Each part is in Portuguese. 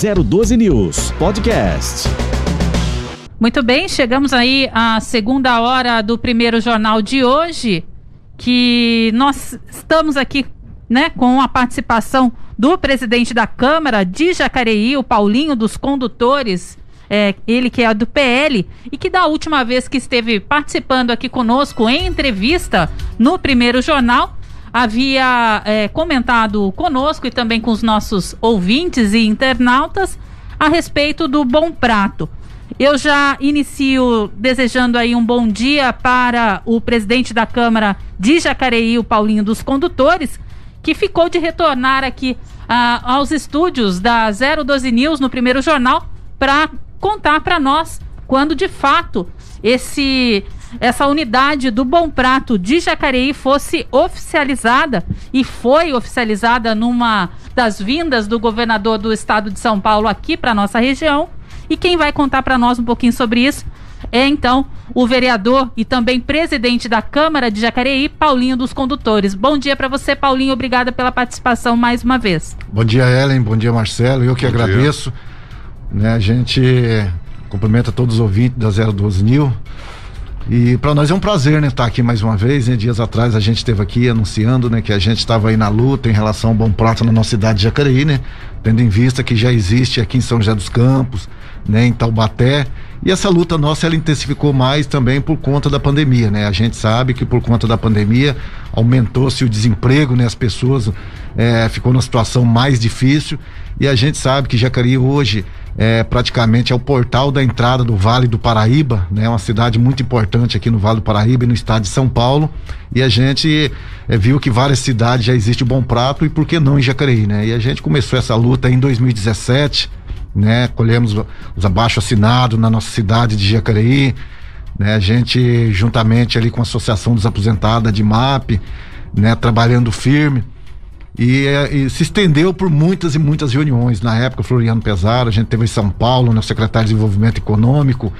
012 News Podcast. Muito bem, chegamos aí à segunda hora do primeiro jornal de hoje, que nós estamos aqui, né, com a participação do presidente da Câmara de Jacareí, o Paulinho dos Condutores, é, ele que é do PL e que da última vez que esteve participando aqui conosco em entrevista no primeiro jornal, havia é, comentado conosco e também com os nossos ouvintes e internautas a respeito do Bom Prato. Eu já inicio desejando aí um bom dia para o presidente da Câmara de Jacareí, o Paulinho dos Condutores, que ficou de retornar aqui ah, aos estúdios da 012 News no primeiro jornal para contar para nós quando de fato esse essa unidade do Bom Prato de Jacareí fosse oficializada e foi oficializada numa das vindas do governador do estado de São Paulo aqui para nossa região. E quem vai contar para nós um pouquinho sobre isso é então o vereador e também presidente da Câmara de Jacareí, Paulinho dos Condutores. Bom dia para você, Paulinho. Obrigada pela participação mais uma vez. Bom dia, Ellen. Bom dia, Marcelo. Eu que Bom agradeço. Né, a gente cumprimenta todos os ouvintes da 012 Nil. E para nós é um prazer, né, estar tá aqui mais uma vez. Né? Dias atrás a gente esteve aqui anunciando, né, que a gente estava aí na luta em relação ao Bom Prato na nossa cidade de Jacareí, né? Tendo em vista que já existe aqui em São José dos Campos, né, em Taubaté. E essa luta nossa ela intensificou mais também por conta da pandemia, né? A gente sabe que por conta da pandemia aumentou-se o desemprego, né? As pessoas é, ficou numa situação mais difícil e a gente sabe que Jacareí hoje é, praticamente é o portal da entrada do Vale do Paraíba, né? Uma cidade muito importante aqui no Vale do Paraíba e no estado de São Paulo. E a gente é, viu que várias cidades já existe o Bom Prato e por que não em Jacareí, né? E a gente começou essa luta em 2017, né? Colhemos os abaixo assinados na nossa cidade de Jacareí, né? A gente juntamente ali com a Associação dos Aposentados de MAP, né? Trabalhando firme e, e, se estendeu por muitas e muitas reuniões. Na época, Floriano Pesaro, a gente teve em São Paulo, né, o secretário de Desenvolvimento Econômico.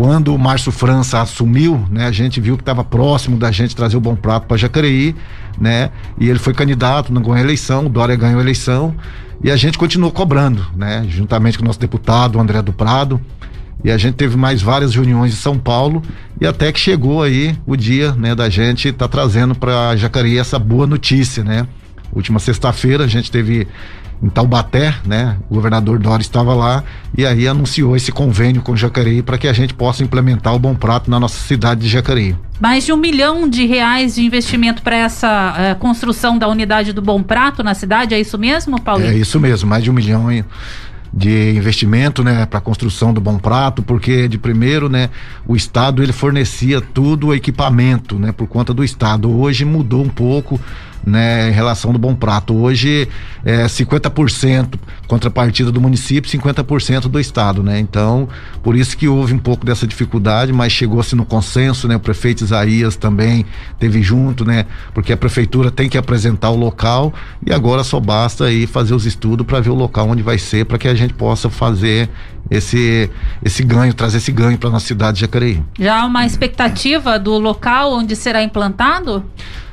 Quando o Márcio França assumiu, né, a gente viu que estava próximo da gente trazer o Bom Prato para Jacareí, né? E ele foi candidato, não ganhou a eleição, o Dória ganhou a eleição. E a gente continuou cobrando, né? Juntamente com o nosso deputado, André do Prado. E a gente teve mais várias reuniões em São Paulo e até que chegou aí o dia, né, da gente estar tá trazendo para Jacareí essa boa notícia, né? Última sexta-feira a gente teve em Taubaté, né? O governador Dória estava lá e aí anunciou esse convênio com Jacareí para que a gente possa implementar o Bom Prato na nossa cidade de Jacareí. Mais de um milhão de reais de investimento para essa uh, construção da unidade do Bom Prato na cidade, é isso mesmo, Paulo? É isso mesmo, mais de um milhão de investimento, né, para a construção do Bom Prato, porque de primeiro, né, o estado ele fornecia tudo o equipamento, né, por conta do estado. Hoje mudou um pouco né, em relação do Bom Prato. Hoje é 50% contrapartida do município, 50% do estado, né? Então, por isso que houve um pouco dessa dificuldade, mas chegou-se no consenso, né? O prefeito Isaías também teve junto, né? Porque a prefeitura tem que apresentar o local e agora só basta aí fazer os estudos para ver o local onde vai ser, para que a gente possa fazer esse esse ganho, trazer esse ganho para nossa cidade de Jacareí. Já há uma expectativa do local onde será implantado?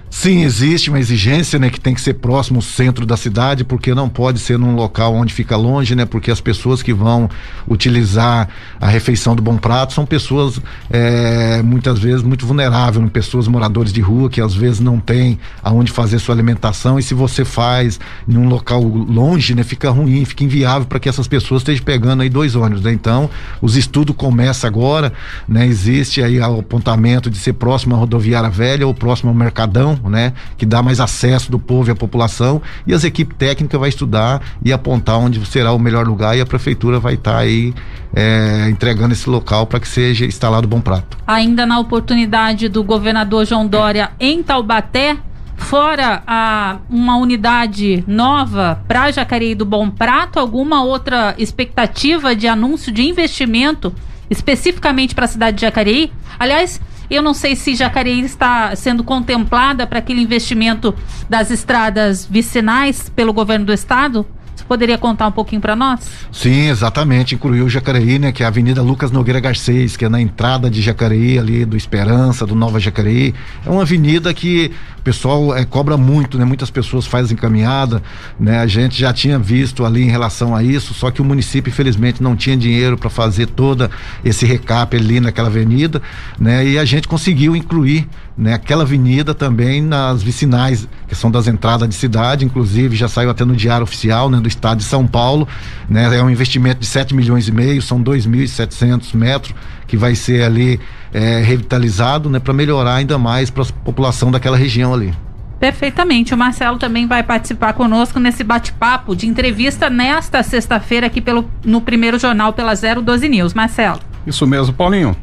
Sim, existe uma exigência, né, que tem que ser próximo ao centro da cidade, porque não pode ser num local onde fica longe, né, porque as pessoas que vão utilizar a refeição do Bom Prato são pessoas é, muitas vezes muito vulneráveis, né, pessoas moradores de rua que às vezes não têm aonde fazer sua alimentação e se você faz num local longe, né, fica ruim, fica inviável para que essas pessoas estejam pegando aí dois ônibus, né? Então, os estudos começam agora, né? Existe aí o apontamento de ser próximo à rodoviária velha ou próximo ao Mercadão, né? Que dá mais acesso do povo e à população e as equipes técnicas vai estudar e apontar onde será o melhor lugar e a prefeitura vai estar tá aí é, entregando esse local para que seja instalado Bom Prato. Ainda na oportunidade do governador João Dória em Taubaté, fora a, uma unidade nova para Jacareí do Bom Prato, alguma outra expectativa de anúncio de investimento especificamente para a cidade de Jacareí? Aliás, eu não sei se Jacareí está sendo contemplada para aquele investimento das estradas vicinais pelo governo do estado. Você poderia contar um pouquinho para nós? Sim, exatamente. Incluiu Jacareí, né? Que é a Avenida Lucas Nogueira Garcês, que é na entrada de Jacareí, ali do Esperança, do Nova Jacareí. É uma avenida que pessoal é, cobra muito, né? Muitas pessoas fazem caminhada, né? A gente já tinha visto ali em relação a isso, só que o município infelizmente não tinha dinheiro para fazer toda esse recap ali naquela avenida, né? E a gente conseguiu incluir né, aquela avenida também nas vicinais, que são das entradas de cidade, inclusive já saiu até no diário oficial, né, do estado de São Paulo, né, é um investimento de 7 milhões e meio, são 2.700 metros que vai ser ali é, revitalizado, né, para melhorar ainda mais para a população daquela região ali. Perfeitamente. O Marcelo também vai participar conosco nesse bate-papo de entrevista nesta sexta-feira aqui pelo, no primeiro jornal pela 012 News. Marcelo. Isso mesmo, Paulinho.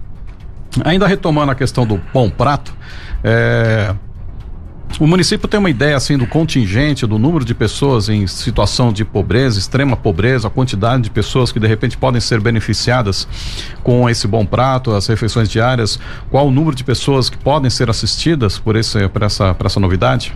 Ainda retomando a questão do bom prato, é, o município tem uma ideia assim do contingente, do número de pessoas em situação de pobreza, extrema pobreza, a quantidade de pessoas que de repente podem ser beneficiadas com esse bom prato, as refeições diárias. Qual o número de pessoas que podem ser assistidas por, esse, por, essa, por essa novidade?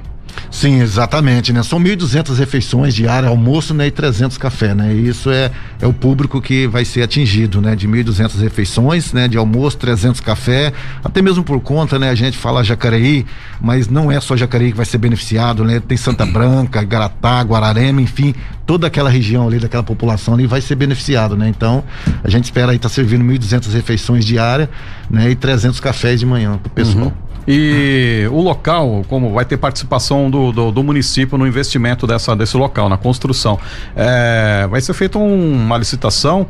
Sim, exatamente, né? São 1.200 refeições diárias, almoço, né? E 300 café, né? E isso é, é o público que vai ser atingido, né? De 1.200 refeições, né? De almoço, 300 café, até mesmo por conta, né? A gente fala Jacareí, mas não é só Jacareí que vai ser beneficiado, né? Tem Santa Branca, Garatá, Guararema, enfim, toda aquela região ali, daquela população ali vai ser beneficiado, né? Então, a gente espera aí estar tá servindo 1.200 refeições diárias, né? E 300 cafés de manhã pro pessoal. Uhum. E o local, como vai ter participação do, do, do município no investimento dessa, desse local, na construção. É, vai ser feita um, uma licitação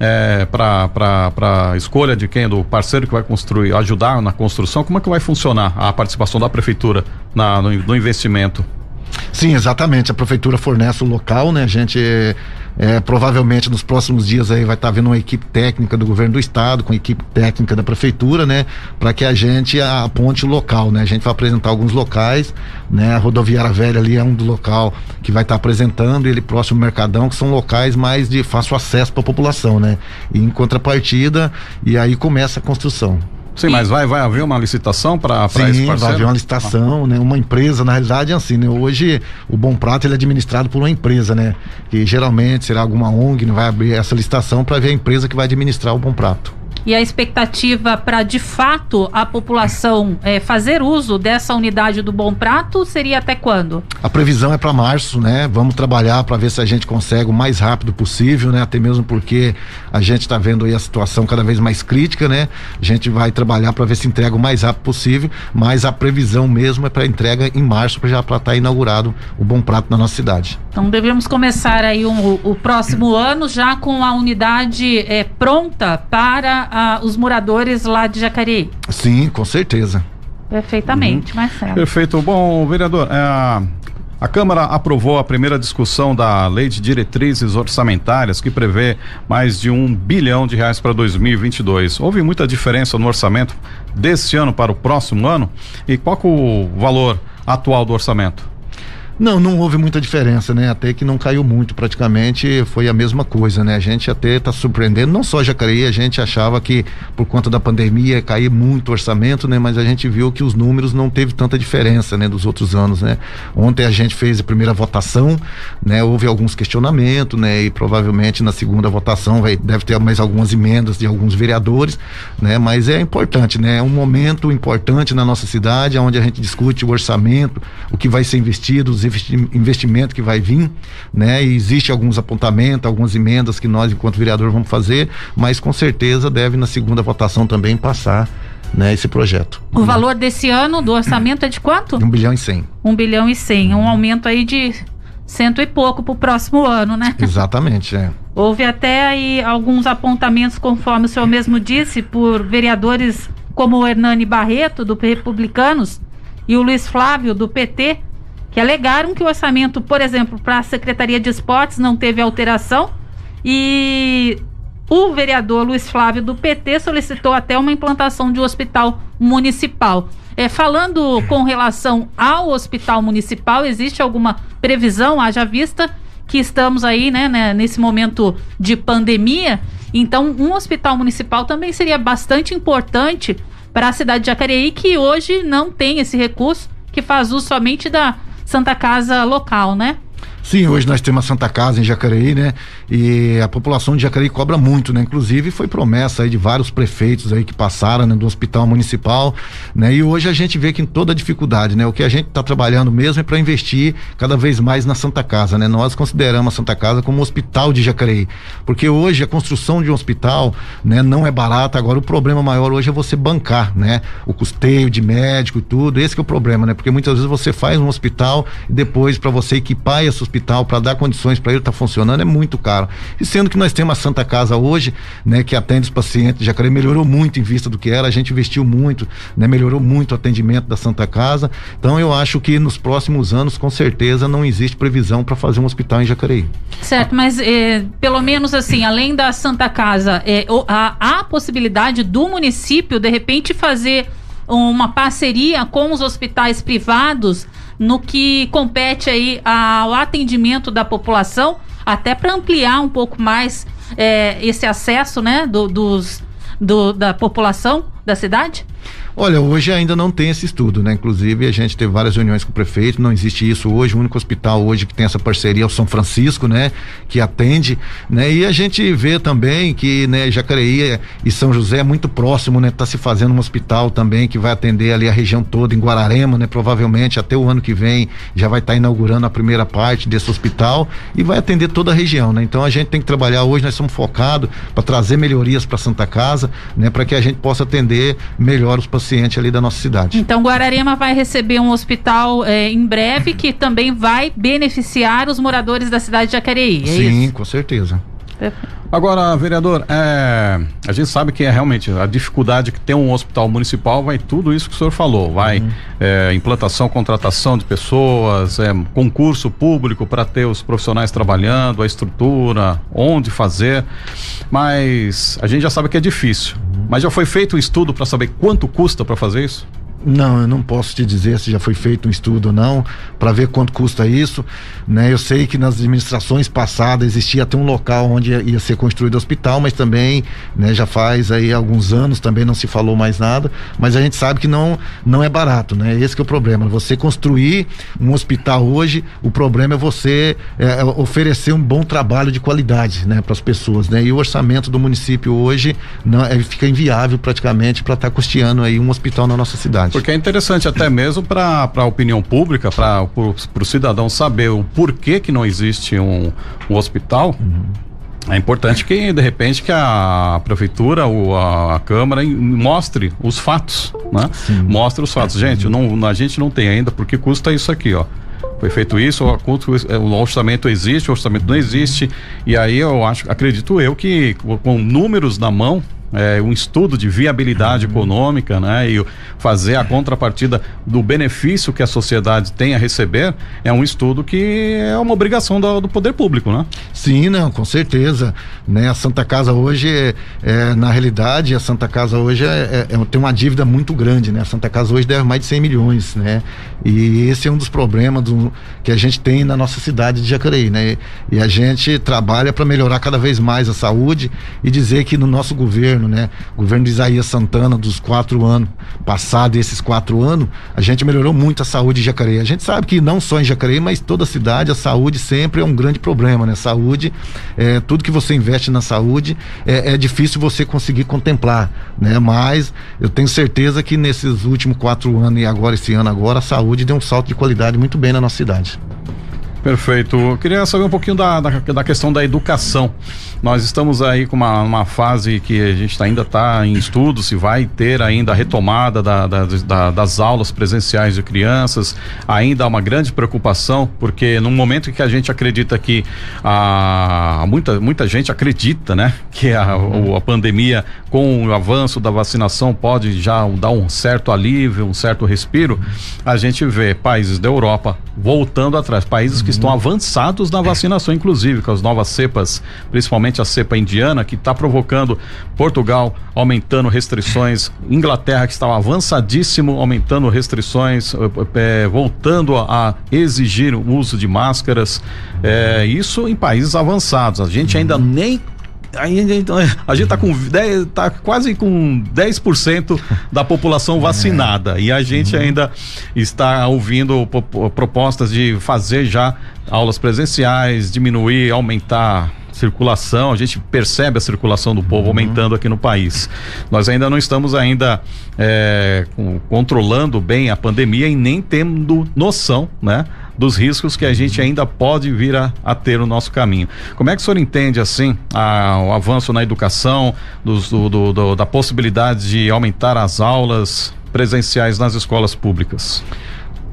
é, para escolha de quem, do parceiro que vai construir, ajudar na construção. Como é que vai funcionar a participação da prefeitura na, no, no investimento? Sim, exatamente. A prefeitura fornece o local, né? A gente é, provavelmente nos próximos dias aí vai estar tá uma equipe técnica do governo do estado com equipe técnica da prefeitura, né? Para que a gente aponte o local, né? A gente vai apresentar alguns locais, né? A rodoviária velha ali é um do local que vai estar tá apresentando, e ele próximo ao Mercadão, que são locais mais de fácil acesso para a população, né? E em contrapartida, e aí começa a construção. Sim, mas vai, vai haver uma licitação para esse parceiro? vai haver uma licitação, ah. né? Uma empresa, na realidade é assim, né? Hoje o Bom Prato ele é administrado por uma empresa, né? Que geralmente será alguma ONG, vai abrir essa licitação para ver a empresa que vai administrar o Bom Prato e a expectativa para de fato a população é, fazer uso dessa unidade do Bom Prato seria até quando? A previsão é para março, né? Vamos trabalhar para ver se a gente consegue o mais rápido possível, né? Até mesmo porque a gente está vendo aí a situação cada vez mais crítica, né? A gente vai trabalhar para ver se entrega o mais rápido possível, mas a previsão mesmo é para entrega em março para já estar tá inaugurado o Bom Prato na nossa cidade. Então devemos começar aí um, o próximo ano já com a unidade é, pronta para a, os moradores lá de Jacareí. Sim, com certeza. Perfeitamente, uhum. Marcelo. Perfeito. Bom, vereador, é, a Câmara aprovou a primeira discussão da Lei de Diretrizes Orçamentárias, que prevê mais de um bilhão de reais para 2022. Houve muita diferença no orçamento desse ano para o próximo ano? E qual é o valor atual do orçamento? Não, não houve muita diferença, né? Até que não caiu muito, praticamente foi a mesma coisa, né? A gente até está surpreendendo, não só Jacareí, a gente achava que por conta da pandemia ia cair muito o orçamento, né? Mas a gente viu que os números não teve tanta diferença, né? Dos outros anos, né? Ontem a gente fez a primeira votação, né? Houve alguns questionamentos, né? E provavelmente na segunda votação vai, deve ter mais algumas emendas de alguns vereadores, né? Mas é importante, né? É um momento importante na nossa cidade, onde a gente discute o orçamento, o que vai ser investido, os investimento que vai vir, né? E existe alguns apontamentos, algumas emendas que nós, enquanto vereador, vamos fazer, mas com certeza deve na segunda votação também passar né, esse projeto. O valor desse ano do orçamento é de quanto? Um bilhão e cem. Um bilhão e cem, um aumento aí de cento e pouco para o próximo ano, né? Exatamente, é. Houve até aí alguns apontamentos, conforme o senhor mesmo disse, por vereadores como o Hernani Barreto, do Republicanos, e o Luiz Flávio, do PT, que alegaram que o orçamento, por exemplo, para a Secretaria de Esportes não teve alteração e o vereador Luiz Flávio do PT solicitou até uma implantação de um hospital municipal. É, falando com relação ao hospital municipal, existe alguma previsão, haja vista que estamos aí, né, né, nesse momento de pandemia? Então, um hospital municipal também seria bastante importante para a cidade de Jacareí, que hoje não tem esse recurso, que faz uso somente da Santa Casa local, né? Sim, hoje nós temos a Santa Casa em Jacareí, né? E a população de Jacareí cobra muito, né? Inclusive foi promessa aí de vários prefeitos aí que passaram né, do hospital municipal, né? E hoje a gente vê que em toda dificuldade, né? O que a gente está trabalhando mesmo é para investir cada vez mais na Santa Casa, né? Nós consideramos a Santa Casa como um hospital de Jacareí, porque hoje a construção de um hospital, né? Não é barata, agora o problema maior hoje é você bancar, né? O custeio de médico e tudo, esse é o problema, né? Porque muitas vezes você faz um hospital e depois para você equipar esse hospital para dar condições para ele estar tá funcionando é muito caro. E sendo que nós temos a Santa Casa hoje, né, que atende os pacientes Jacareí, melhorou muito em vista do que era, a gente investiu muito, né, melhorou muito o atendimento da Santa Casa. Então eu acho que nos próximos anos, com certeza, não existe previsão para fazer um hospital em Jacareí. Certo, mas eh, pelo menos assim, além da Santa Casa, eh, há a possibilidade do município de repente fazer uma parceria com os hospitais privados no que compete aí ao atendimento da população, até para ampliar um pouco mais é, esse acesso, né, do, dos, do, da população da cidade? Olha, hoje ainda não tem esse estudo, né? Inclusive, a gente teve várias reuniões com o prefeito, não existe isso hoje. O único hospital hoje que tem essa parceria é o São Francisco, né? Que atende, né? E a gente vê também que, né, Jacareí e São José é muito próximo, né? Tá se fazendo um hospital também que vai atender ali a região toda, em Guararema, né? Provavelmente até o ano que vem já vai estar tá inaugurando a primeira parte desse hospital e vai atender toda a região, né? Então a gente tem que trabalhar hoje, nós somos focados para trazer melhorias para Santa Casa, né? Para que a gente possa atender melhor os pacientes paciente ali da nossa cidade. Então Guararema vai receber um hospital é, em breve que também vai beneficiar os moradores da cidade de Jacareí. É Sim, isso? com certeza. Agora, vereador, é, a gente sabe que é realmente a dificuldade que tem um hospital municipal vai tudo isso que o senhor falou, vai uhum. é, implantação, contratação de pessoas, é, concurso público para ter os profissionais trabalhando, a estrutura, onde fazer, mas a gente já sabe que é difícil. Mas já foi feito um estudo para saber quanto custa para fazer isso? Não, eu não posso te dizer se já foi feito um estudo ou não, para ver quanto custa isso. Né? Eu sei que nas administrações passadas existia até um local onde ia, ser construído hospital, mas também né, já faz aí alguns anos também não se falou mais nada. Mas a gente sabe que não, não é barato, né? Esse é o problema. Você construir um hospital hoje, o problema é você é, é oferecer um bom trabalho de qualidade né, para as pessoas. Né? E o orçamento do município hoje não, é, fica inviável praticamente para estar tá custeando aí um hospital na nossa cidade verdade. Porque é interessante até mesmo para a opinião pública, para o cidadão saber o porquê que não existe um, um hospital. Uhum. É importante que, de repente, que a prefeitura ou a, a Câmara mostre os fatos, né? Sim. Mostre os fatos. Gente, não, a gente não tem ainda porque custa isso aqui, ó. Foi feito isso, o orçamento existe, o orçamento não existe. E aí eu acho, acredito eu que com números na mão, é, um estudo de viabilidade uhum. econômica, né? E fazer a contrapartida do benefício que a sociedade tem a receber é um estudo que é uma obrigação do, do poder público, né? Sim, não, com certeza. Né? A Santa Casa hoje, é, é na realidade, a Santa Casa hoje é, é, é, tem uma dívida muito grande, né? A Santa Casa hoje deve mais de 100 milhões, né? E esse é um dos problemas do, que a gente tem na nossa cidade de Jacareí, né? E, e a gente trabalha para melhorar cada vez mais a saúde e dizer que no nosso governo governo, né? Governo de Isaías Santana, dos quatro anos passados, esses quatro anos, a gente melhorou muito a saúde em Jacareí. A gente sabe que não só em Jacareí, mas toda a cidade, a saúde sempre é um grande problema, né? Saúde, é, tudo que você investe na saúde é, é difícil você conseguir contemplar, né? Mas eu tenho certeza que nesses últimos quatro anos e agora esse ano agora, a saúde deu um salto de qualidade muito bem na nossa cidade. Perfeito. Eu queria saber um pouquinho da, da, da questão da educação. Nós estamos aí com uma, uma fase que a gente ainda está em estudo, se vai ter ainda a retomada da, da, das aulas presenciais de crianças. Ainda há uma grande preocupação, porque no momento que a gente acredita que a, muita, muita gente acredita, né, que a, a pandemia, com o avanço da vacinação, pode já dar um certo alívio, um certo respiro, a gente vê países da Europa voltando atrás, países que estão avançados na vacinação, inclusive com as novas cepas, principalmente principalmente a cepa indiana, que está provocando Portugal aumentando restrições, Inglaterra que estava avançadíssimo aumentando restrições, é, voltando a, exigir o uso de máscaras. É, isso em países avançados. A gente ainda nem a gente está com 10, tá quase com 10% da população é. vacinada é. e a gente uhum. ainda está ouvindo propostas de fazer já aulas presenciais, diminuir, aumentar circulação, a gente percebe a circulação do povo uhum. aumentando aqui no país. Nós ainda não estamos ainda é, controlando bem a pandemia e nem tendo noção, né? dos riscos que a gente ainda pode vir a, a ter no nosso caminho. Como é que o senhor entende, assim, a, o avanço na educação, dos, do, do, do, da possibilidade de aumentar as aulas presenciais nas escolas públicas?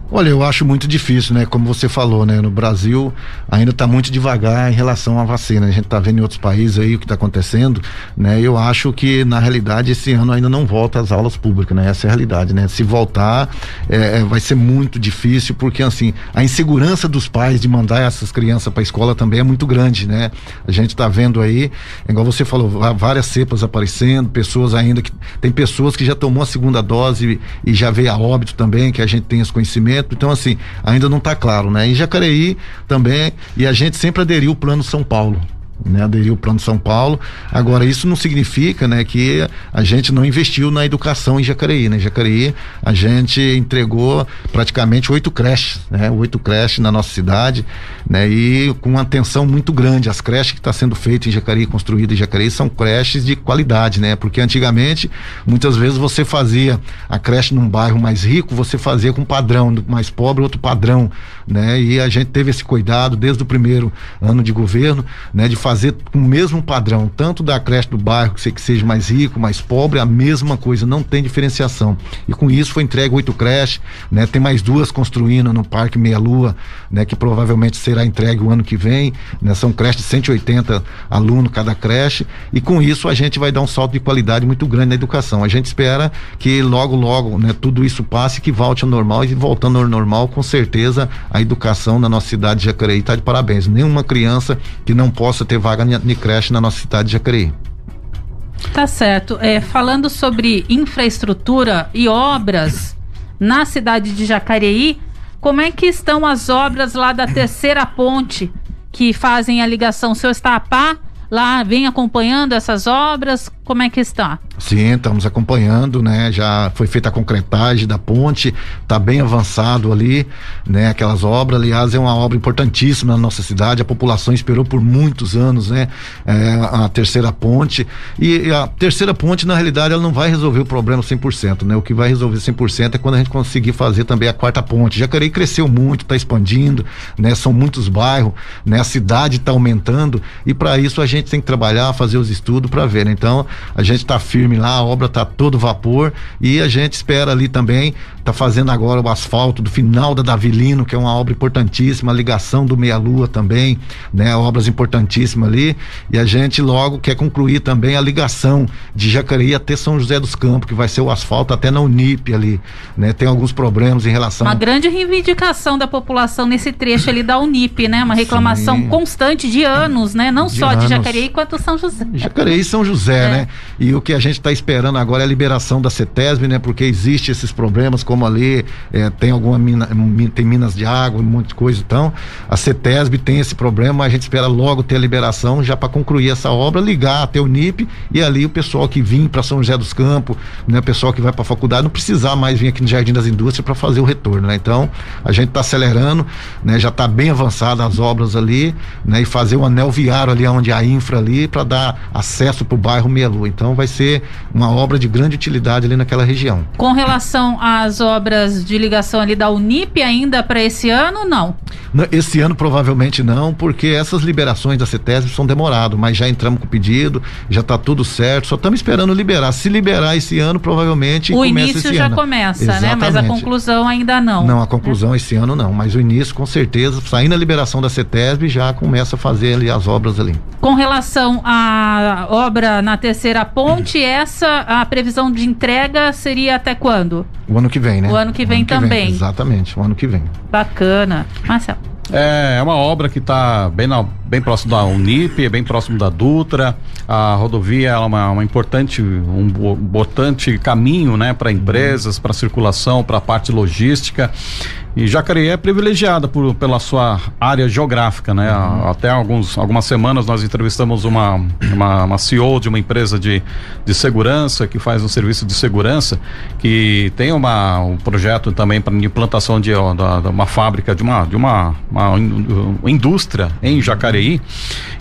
Olha, eu acho muito difícil, né? Como você falou, né? No Brasil ainda está muito devagar em relação à vacina. A gente está vendo em outros países aí o que está acontecendo, né? Eu acho que na realidade esse ano ainda não volta às aulas públicas, né? Essa é a realidade, né? Se voltar, é, é vai ser muito difícil porque assim a insegurança dos pais de mandar essas crianças para a escola também é muito grande, né? A gente está vendo aí, igual você falou, várias cepas aparecendo, pessoas ainda que tem pessoas que já tomou a segunda dose e já veio a óbito também, que a gente tem esse conhecimento então, assim, ainda não está claro, né? Em Jacareí também, e a gente sempre aderiu ao Plano São Paulo né, aderiu ao Plano São Paulo. Agora, isso não significa né, que a gente não investiu na educação em Jacareí. Né? Em Jacareí, a gente entregou praticamente oito creches, né? oito creches na nossa cidade, né? e com uma atenção muito grande. As creches que estão tá sendo feitas em Jacareí, construídas em Jacareí, são creches de qualidade, né? porque antigamente, muitas vezes você fazia a creche num bairro mais rico, você fazia com padrão, mais pobre, outro padrão. Né? E a gente teve esse cuidado desde o primeiro ano de governo, né? de fazer o mesmo padrão, tanto da creche do bairro, que, que seja mais rico, mais pobre, a mesma coisa, não tem diferenciação. E com isso foi entregue oito creches, né? Tem mais duas construindo no Parque Meia Lua, né? Que provavelmente será entregue o ano que vem, né? São creches de 180 alunos cada creche e com isso a gente vai dar um salto de qualidade muito grande na educação. A gente espera que logo, logo, né? Tudo isso passe, que volte ao normal e voltando ao normal, com certeza a educação na nossa cidade de Jacareí está de parabéns. Nenhuma criança que não possa ter ter vaga de creche na nossa cidade de Jacareí. Tá certo. É, falando sobre infraestrutura e obras na cidade de Jacareí, como é que estão as obras lá da terceira ponte que fazem a ligação? O senhor está a par? Lá vem acompanhando essas obras? Como é que está? Sim, estamos acompanhando, né? Já foi feita a concretagem da ponte, está bem avançado ali, né? Aquelas obras, aliás, é uma obra importantíssima na nossa cidade. A população esperou por muitos anos, né? É, a terceira ponte e, a terceira ponte, na realidade, ela não vai resolver o problema 100%, né? O que vai resolver 100% é quando a gente conseguir fazer também a quarta ponte. Jacareí cresceu muito, está expandindo, né? São muitos bairros, né? A cidade está aumentando e para isso a gente tem que trabalhar, fazer os estudos para ver. Né? Então a gente está firme lá, a obra está todo vapor e a gente espera ali também, está fazendo agora o asfalto do final da Davilino, que é uma obra importantíssima, a ligação do Meia Lua também, né? Obras importantíssimas ali. E a gente logo quer concluir também a ligação de Jacareí até São José dos Campos, que vai ser o asfalto até na Unip ali, né? Tem alguns problemas em relação. Uma grande reivindicação da população nesse trecho ali da Unip, né? Uma reclamação Sim. constante de anos, né? Não de só anos. de Jacareí quanto São José. Jacareí e São José, é. né? E o que a gente está esperando agora é a liberação da CETESB, né? Porque existe esses problemas, como ali é, tem alguma mina, tem minas de água, um monte de coisa. Então, a CETESB tem esse problema, a gente espera logo ter a liberação já para concluir essa obra, ligar até o NIP e ali o pessoal que vem para São José dos Campos, né? O pessoal que vai para a faculdade não precisar mais vir aqui no Jardim das Indústrias para fazer o retorno, né? Então, a gente está acelerando, né? Já está bem avançada as obras ali, né? E fazer o anel viário ali onde a infra ali para dar acesso para o bairro Melu. Então vai ser uma obra de grande utilidade ali naquela região. Com relação às obras de ligação ali da Unip ainda para esse ano, não? Esse ano provavelmente não, porque essas liberações da CETESB são demoradas, mas já entramos com o pedido, já está tudo certo, só estamos esperando liberar. Se liberar esse ano, provavelmente o início já ano. começa, Exatamente. né? Mas a conclusão ainda não. Não, a conclusão esse ano não, mas o início com certeza, saindo a liberação da CETESB, já começa a fazer ali as obras ali. Com relação à obra na terceira ponte, essa a previsão de entrega seria até quando? O ano que vem, né? O ano que vem ano também. Que vem, exatamente, o ano que vem. Bacana. Marcelo. É, é uma obra que está bem, bem próximo da Unip, bem próximo da Dutra. A rodovia é uma, uma importante, um importante caminho né, para empresas, para circulação, para a parte logística. E Jacareí é privilegiada por, pela sua área geográfica, né? Uhum. Até alguns, algumas semanas nós entrevistamos uma, uma, uma, CEO de uma empresa de, de segurança que faz um serviço de segurança que tem uma, um projeto também para implantação de, uma fábrica, de uma, de uma, uma indústria em Jacareí.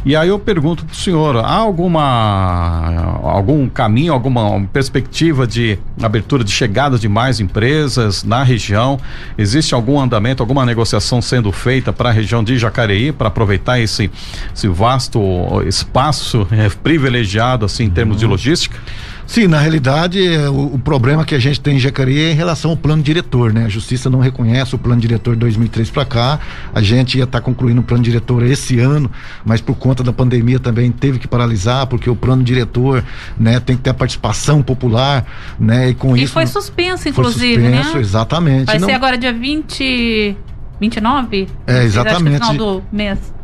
E aí eu pergunto para o senhor, há alguma algum caminho, alguma perspectiva de abertura de chegada de mais empresas na região? Existe algum andamento, alguma negociação sendo feita para a região de Jacareí para aproveitar esse, esse vasto espaço é, privilegiado assim em termos uhum. de logística? Sim, na realidade, é, o, o, problema que a gente tem em Jacareí é em relação ao plano diretor, né? A justiça não reconhece o plano diretor de 2003 para cá. A gente ia estar tá concluindo o plano diretor esse ano, mas por conta da pandemia também teve que paralisar, porque o plano diretor, né, tem que ter a participação popular, né? E com e isso. foi suspenso, inclusive, foi suspenso, né? exatamente. Vai não... ser agora dia 20. 29? É, exatamente. Acho que no final do mês.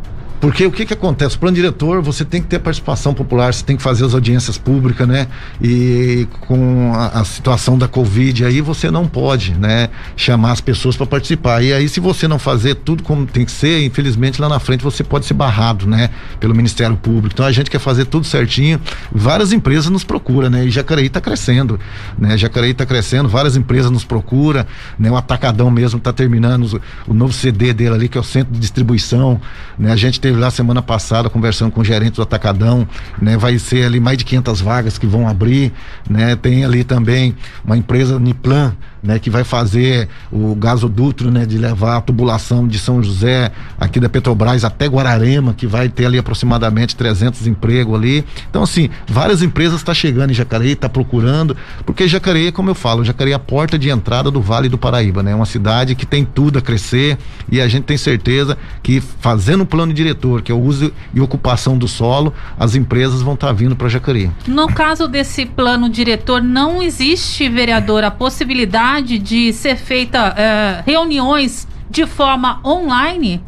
Porque o que que acontece? O plano diretor, você tem que ter participação popular, você tem que fazer as audiências públicas, né? E com a, a situação da Covid aí, você não pode, né? Chamar as pessoas para participar. E aí, se você não fazer tudo como tem que ser, infelizmente lá na frente você pode ser barrado, né? Pelo Ministério Público. Então a gente quer fazer tudo certinho. Várias empresas nos procuram, né? E Jacareí está crescendo, né? Jacareí está crescendo, várias empresas nos procuram, né? O Atacadão mesmo está terminando o, o novo CD dele ali, que é o centro de distribuição, né? A gente teve lá semana passada conversando com o gerente do Atacadão, né? Vai ser ali mais de 500 vagas que vão abrir, né? Tem ali também uma empresa Niplan, né, que vai fazer o gasoduto, né, de levar a tubulação de São José aqui da Petrobras até Guararema, que vai ter ali aproximadamente 300 empregos ali. Então assim, várias empresas estão tá chegando em Jacareí, está procurando, porque Jacareí, como eu falo, Jacareí é a porta de entrada do Vale do Paraíba, né? Uma cidade que tem tudo a crescer e a gente tem certeza que fazendo o plano diretor, que é o uso e ocupação do solo, as empresas vão estar tá vindo para Jacareí. No caso desse plano diretor, não existe, vereador, a possibilidade possibilidade de ser feita é, reuniões de forma online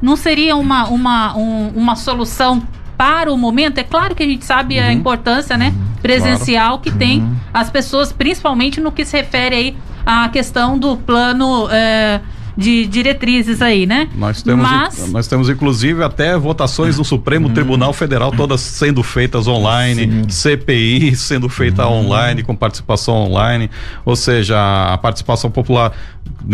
não seria uma, uma, um, uma solução para o momento? É claro que a gente sabe uhum. a importância né, uhum. presencial claro. que tem uhum. as pessoas, principalmente no que se refere aí à questão do plano. É, de diretrizes aí, né? Nós temos, Mas... nós temos inclusive até votações do Supremo hum. Tribunal Federal todas sendo feitas online, Sim. CPI sendo feita hum. online, com participação online, ou seja, a participação popular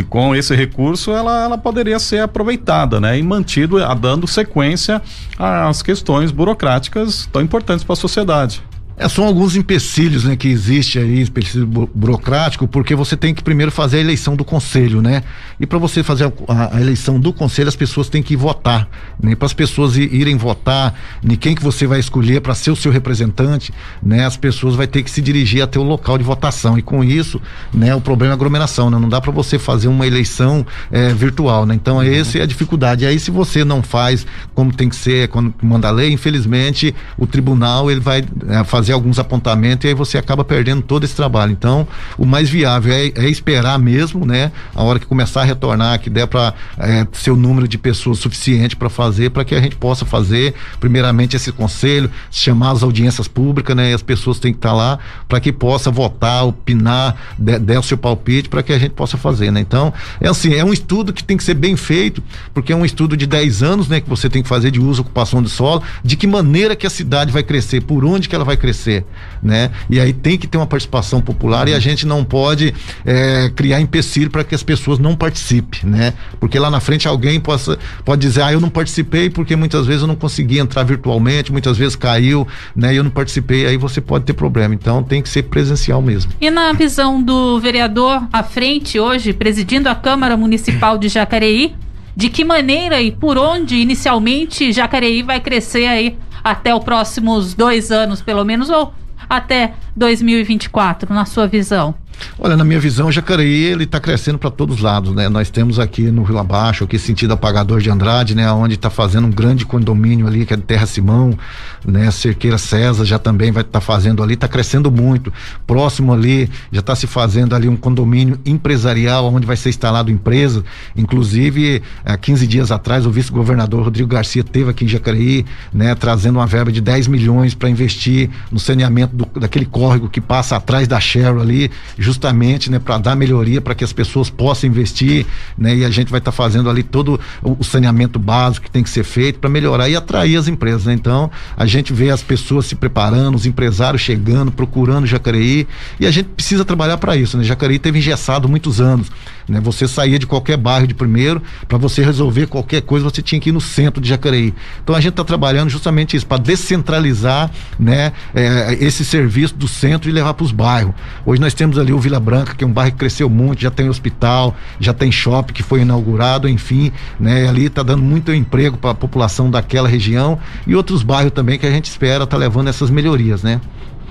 com esse recurso ela, ela poderia ser aproveitada, né? E mantido, dando sequência às questões burocráticas tão importantes para a sociedade. É, são alguns empecilhos né, que existe aí, empecilho burocrático, porque você tem que primeiro fazer a eleição do conselho, né? E para você fazer a, a, eleição do conselho, as pessoas têm que votar, né? Para as pessoas irem votar, em quem que você vai escolher para ser o seu representante, né? As pessoas vai ter que se dirigir até o local de votação e com isso, né? O problema é aglomeração, né? Não dá para você fazer uma eleição é, virtual, né? Então uhum. essa é a dificuldade. E aí se você não faz como tem que ser, quando manda a lei, infelizmente o tribunal ele vai é, fazer fazer alguns apontamentos e aí você acaba perdendo todo esse trabalho. Então, o mais viável é, é esperar mesmo, né? A hora que começar a retornar, que der para é, ser o número de pessoas suficiente para fazer, para que a gente possa fazer, primeiramente, esse conselho, chamar as audiências públicas, né? E as pessoas têm que estar tá lá para que possa votar, opinar, der, der o seu palpite para que a gente possa fazer, né? Então, é assim, é um estudo que tem que ser bem feito, porque é um estudo de 10 anos, né? Que você tem que fazer de uso ocupação de solo, de que maneira que a cidade vai crescer, por onde que ela vai crescer acontecer, né? E aí tem que ter uma participação popular e a gente não pode é, criar empecilho para que as pessoas não participem, né? Porque lá na frente alguém possa, pode dizer, ah, eu não participei porque muitas vezes eu não consegui entrar virtualmente, muitas vezes caiu, né? E eu não participei, aí você pode ter problema. Então tem que ser presencial mesmo. E na visão do vereador à frente hoje, presidindo a Câmara Municipal de Jacareí, de que maneira e por onde inicialmente Jacareí vai crescer aí até os próximos dois anos, pelo menos, ou até 2024, na sua visão? Olha, na minha visão, Jacareí ele está crescendo para todos os lados, né? Nós temos aqui no Rio Abaixo, aqui sentido apagador de Andrade, né? Onde está fazendo um grande condomínio ali, que é de Terra Simão, né? Cerqueira César já também vai estar tá fazendo ali, está crescendo muito. Próximo ali, já está se fazendo ali um condomínio empresarial, onde vai ser instalado empresa. Inclusive, há 15 dias atrás, o vice-governador Rodrigo Garcia teve aqui em Jacareí, né? Trazendo uma verba de 10 milhões para investir no saneamento do, daquele córrego que passa atrás da Cheryl ali, justamente, né, para dar melhoria para que as pessoas possam investir, né? E a gente vai estar tá fazendo ali todo o, saneamento básico que tem que ser feito para melhorar e atrair as empresas, né? Então, a gente vê as pessoas se preparando, os empresários chegando, procurando Jacareí, e a gente precisa trabalhar para isso, né? Jacareí teve engessado muitos anos, né? Você saía de qualquer bairro de primeiro, para você resolver qualquer coisa, você tinha que ir no centro de Jacareí. Então, a gente está trabalhando justamente isso, para descentralizar, né, é, esse serviço do centro e levar para os bairros. Hoje nós temos ali o Vila Branca, que é um bairro que cresceu muito, já tem hospital, já tem shopping que foi inaugurado, enfim, né? Ali está dando muito emprego para a população daquela região e outros bairros também que a gente espera tá levando essas melhorias, né?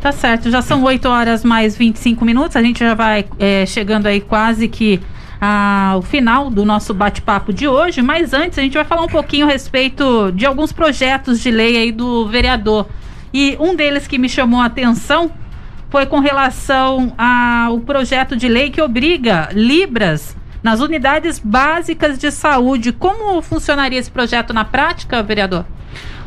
Tá certo, já são 8 horas mais 25 minutos, a gente já vai é, chegando aí quase que ao final do nosso bate-papo de hoje, mas antes a gente vai falar um pouquinho a respeito de alguns projetos de lei aí do vereador. E um deles que me chamou a atenção foi com relação ao projeto de lei que obriga Libras nas unidades básicas de saúde. Como funcionaria esse projeto na prática, vereador?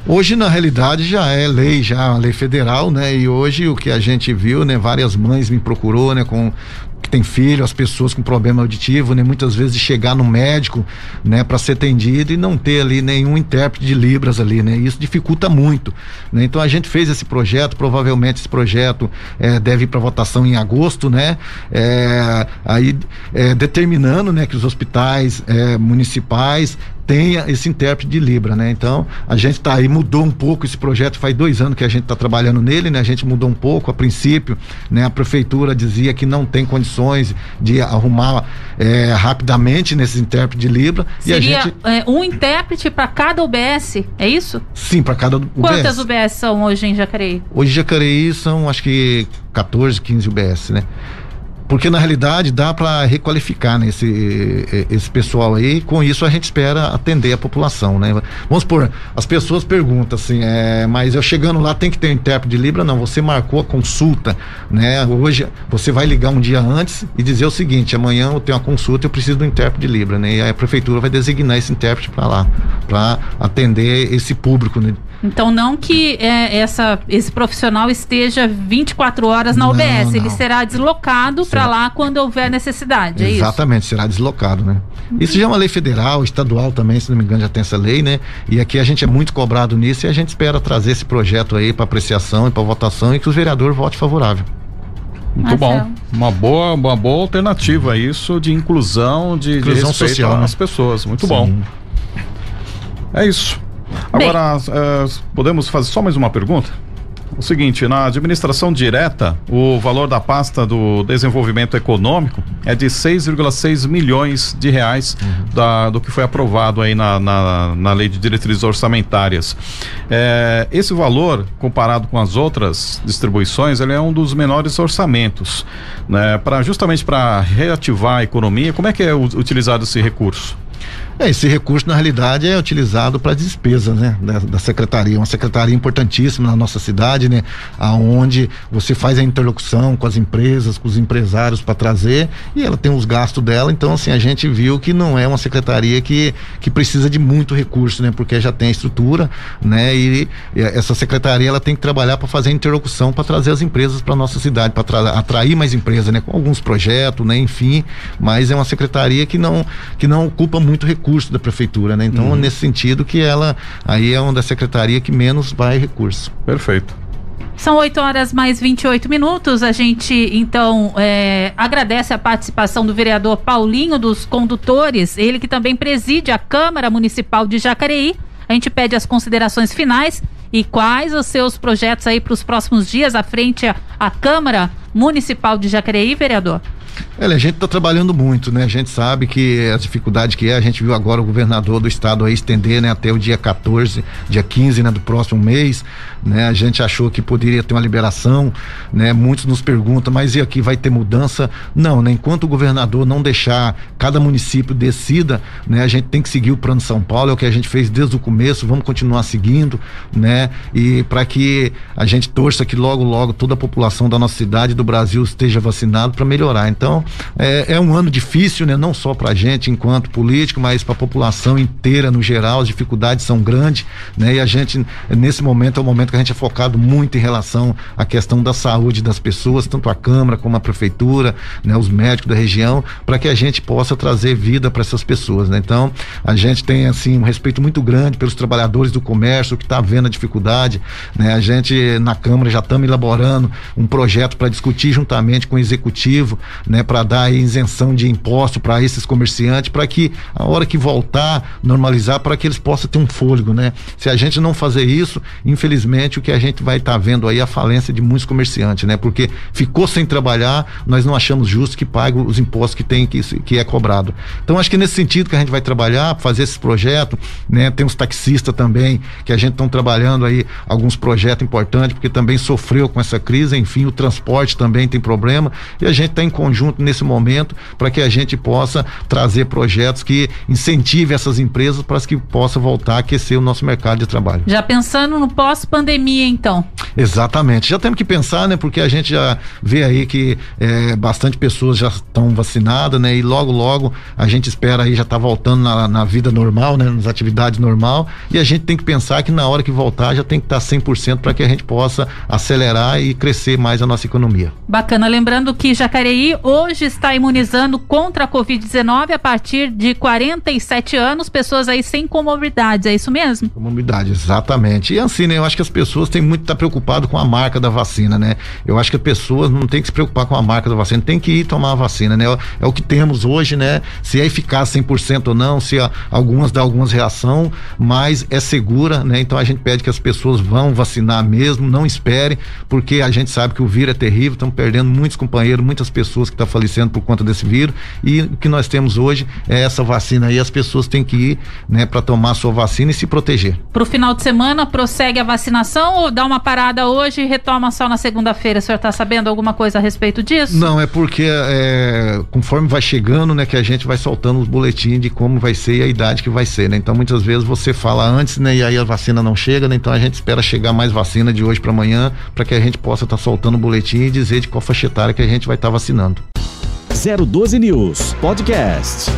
Hoje, na realidade, já é lei, já é lei federal, né? E hoje o que a gente viu, né? Várias mães me procurou, né? Com que tem filho, as pessoas com problema auditivo, né? Muitas vezes de chegar no médico, né? Para ser atendido e não ter ali nenhum intérprete de libras ali, né? Isso dificulta muito, né? Então a gente fez esse projeto, provavelmente esse projeto é, deve ir para votação em agosto, né? É, aí é, determinando, né? Que os hospitais é, municipais tenha esse intérprete de Libra, né? Então, a gente está aí, mudou um pouco esse projeto, faz dois anos que a gente está trabalhando nele, né? A gente mudou um pouco, a princípio, né? A prefeitura dizia que não tem condições de arrumar é, rapidamente nesses intérpretes de Libra. Seria e a gente... é, um intérprete para cada UBS, é isso? Sim, para cada UBS. Quantas UBS são hoje em Jacareí? Hoje em Jacareí são, acho que 14, 15 UBS, né? Porque na realidade dá para requalificar né, esse, esse pessoal aí, com isso a gente espera atender a população, né? Vamos supor, as pessoas perguntam assim, é, mas eu chegando lá tem que ter um intérprete de Libra? Não, você marcou a consulta, né? Hoje você vai ligar um dia antes e dizer o seguinte, amanhã eu tenho uma consulta, eu preciso do intérprete de Libra, né? E aí a prefeitura vai designar esse intérprete para lá, para atender esse público, né? Então, não que é, essa, esse profissional esteja 24 horas na não, UBS, não. ele será deslocado para lá quando houver necessidade, é Exatamente, será deslocado, né? Isso já é uma lei federal, estadual também, se não me engano, já tem essa lei, né? E aqui a gente é muito cobrado nisso e a gente espera trazer esse projeto aí para apreciação e para votação e que os vereadores votem favorável. Muito Marcelo. bom. Uma boa, uma boa alternativa a isso de inclusão, de, inclusão de social às né? pessoas. Muito Sim. bom. É isso. Agora, uh, podemos fazer só mais uma pergunta? O seguinte, na administração direta, o valor da pasta do desenvolvimento econômico é de 6,6 milhões de reais uhum. da, do que foi aprovado aí na, na, na lei de diretrizes orçamentárias. É, esse valor, comparado com as outras distribuições, ele é um dos menores orçamentos. Né, pra, justamente para reativar a economia, como é que é utilizado esse recurso? É, esse recurso, na realidade, é utilizado para despesa, né? Da, da, secretaria. Uma secretaria importantíssima na nossa cidade, né? Aonde você faz a interlocução com as empresas, com os empresários para trazer e ela tem os gastos dela. Então, assim, a gente viu que não é uma secretaria que, que precisa de muito recurso, né? Porque já tem a estrutura, né? E, e essa secretaria, ela tem que trabalhar para fazer a interlocução para trazer as empresas para nossa cidade, para atrair mais empresas, né? Com alguns projetos, né? Enfim, mas é uma secretaria que não, que não ocupa muito recurso recurso da prefeitura, né? Então, uhum. nesse sentido que ela aí é uma da secretaria que menos vai recurso. Perfeito. São 8 horas mais 28 minutos. A gente, então, é, agradece a participação do vereador Paulinho dos Condutores, ele que também preside a Câmara Municipal de Jacareí. A gente pede as considerações finais e quais os seus projetos aí para os próximos dias à frente à Câmara Municipal de Jacareí, vereador? Olha, a gente está trabalhando muito, né? A gente sabe que a dificuldade que é, a gente viu agora o governador do estado aí estender, né, até o dia 14, dia 15, né, do próximo mês, né? A gente achou que poderia ter uma liberação, né? Muitos nos perguntam, mas e aqui vai ter mudança? Não, né? Enquanto o governador não deixar cada município decida, né? A gente tem que seguir o plano São Paulo, é o que a gente fez desde o começo, vamos continuar seguindo, né? E para que a gente torça que logo logo toda a população da nossa cidade do Brasil esteja vacinado para melhorar. Então Então, é, é um ano difícil, né? Não só para a gente enquanto político, mas para a população inteira no geral. As dificuldades são grandes, né? E a gente, nesse momento, é o momento que a gente é focado muito em relação à questão da saúde das pessoas, tanto a Câmara como a Prefeitura, né? Os médicos da região, para que a gente possa trazer vida para essas pessoas, né? Então, a gente tem, assim, um respeito muito grande pelos trabalhadores do comércio que está vendo a dificuldade, né? A gente, na Câmara, já estamos elaborando um projeto para discutir juntamente com o Executivo, né? Para dar isenção de imposto para esses comerciantes, para que a hora que voltar, normalizar, para que eles possam ter um fôlego, né? Se a gente não fazer isso, infelizmente, o que a gente vai estar tá vendo aí é a falência de muitos comerciantes, né? Porque ficou sem trabalhar, nós não achamos justo que pague os impostos que tem que, que é cobrado. Então, acho que nesse sentido que a gente vai trabalhar, fazer esse projeto, né? Tem os taxistas também, que a gente estão trabalhando aí alguns projetos importantes, porque também sofreu com essa crise, enfim, o transporte também tem problema, e a gente está em conjunto nesse momento para que a gente possa trazer projetos que incentive essas empresas para que possa voltar a aquecer o nosso mercado de trabalho. Já pensando no pós-pandemia, então? Exatamente. Já temos que pensar, né? Porque a gente já vê aí que é, bastante pessoas já estão vacinadas, né? E logo, logo a gente espera aí já estar tá voltando na, na, vida normal, né? Nas atividades normal. E a gente tem que pensar que na hora que voltar já tem que estar 100% para que a gente possa acelerar e crescer mais a nossa economia. Bacana. Lembrando que Jacareí hoje está imunizando contra a Covid-19 a partir de 47 anos, pessoas aí sem comorbidades, é isso mesmo? Comorbidade, exatamente. E assim, né? Eu acho que as pessoas têm muito estar tá preocupado com a marca da vacina, né? Eu acho que as pessoas não tem que se preocupar com a marca da vacina, tem que ir tomar a vacina, né? É o que temos hoje, né? Se é eficaz 100% ou não, se algumas dá algumas reação, mas é segura, né? Então a gente pede que as pessoas vão vacinar mesmo, não espere, porque a gente sabe que o vírus é terrível, estamos perdendo muitos companheiros, muitas pessoas que estão tá falecendo por conta desse vírus e o que nós temos hoje é essa vacina aí, as pessoas têm que ir, né, para tomar a sua vacina e se proteger. Para o final de semana prossegue a vacinação ou dá uma parada hoje e retoma só na segunda-feira? O senhor está sabendo alguma coisa a respeito disso? Não, é porque é, conforme vai chegando, né, que a gente vai soltando os boletins de como vai ser e a idade que vai ser, né? Então muitas vezes você fala antes, né, e aí a vacina não chega, né? Então a gente espera chegar mais vacina de hoje para amanhã para que a gente possa estar tá soltando o boletim e dizer de qual faixa etária que a gente vai estar tá vacinando. 012 News Podcast.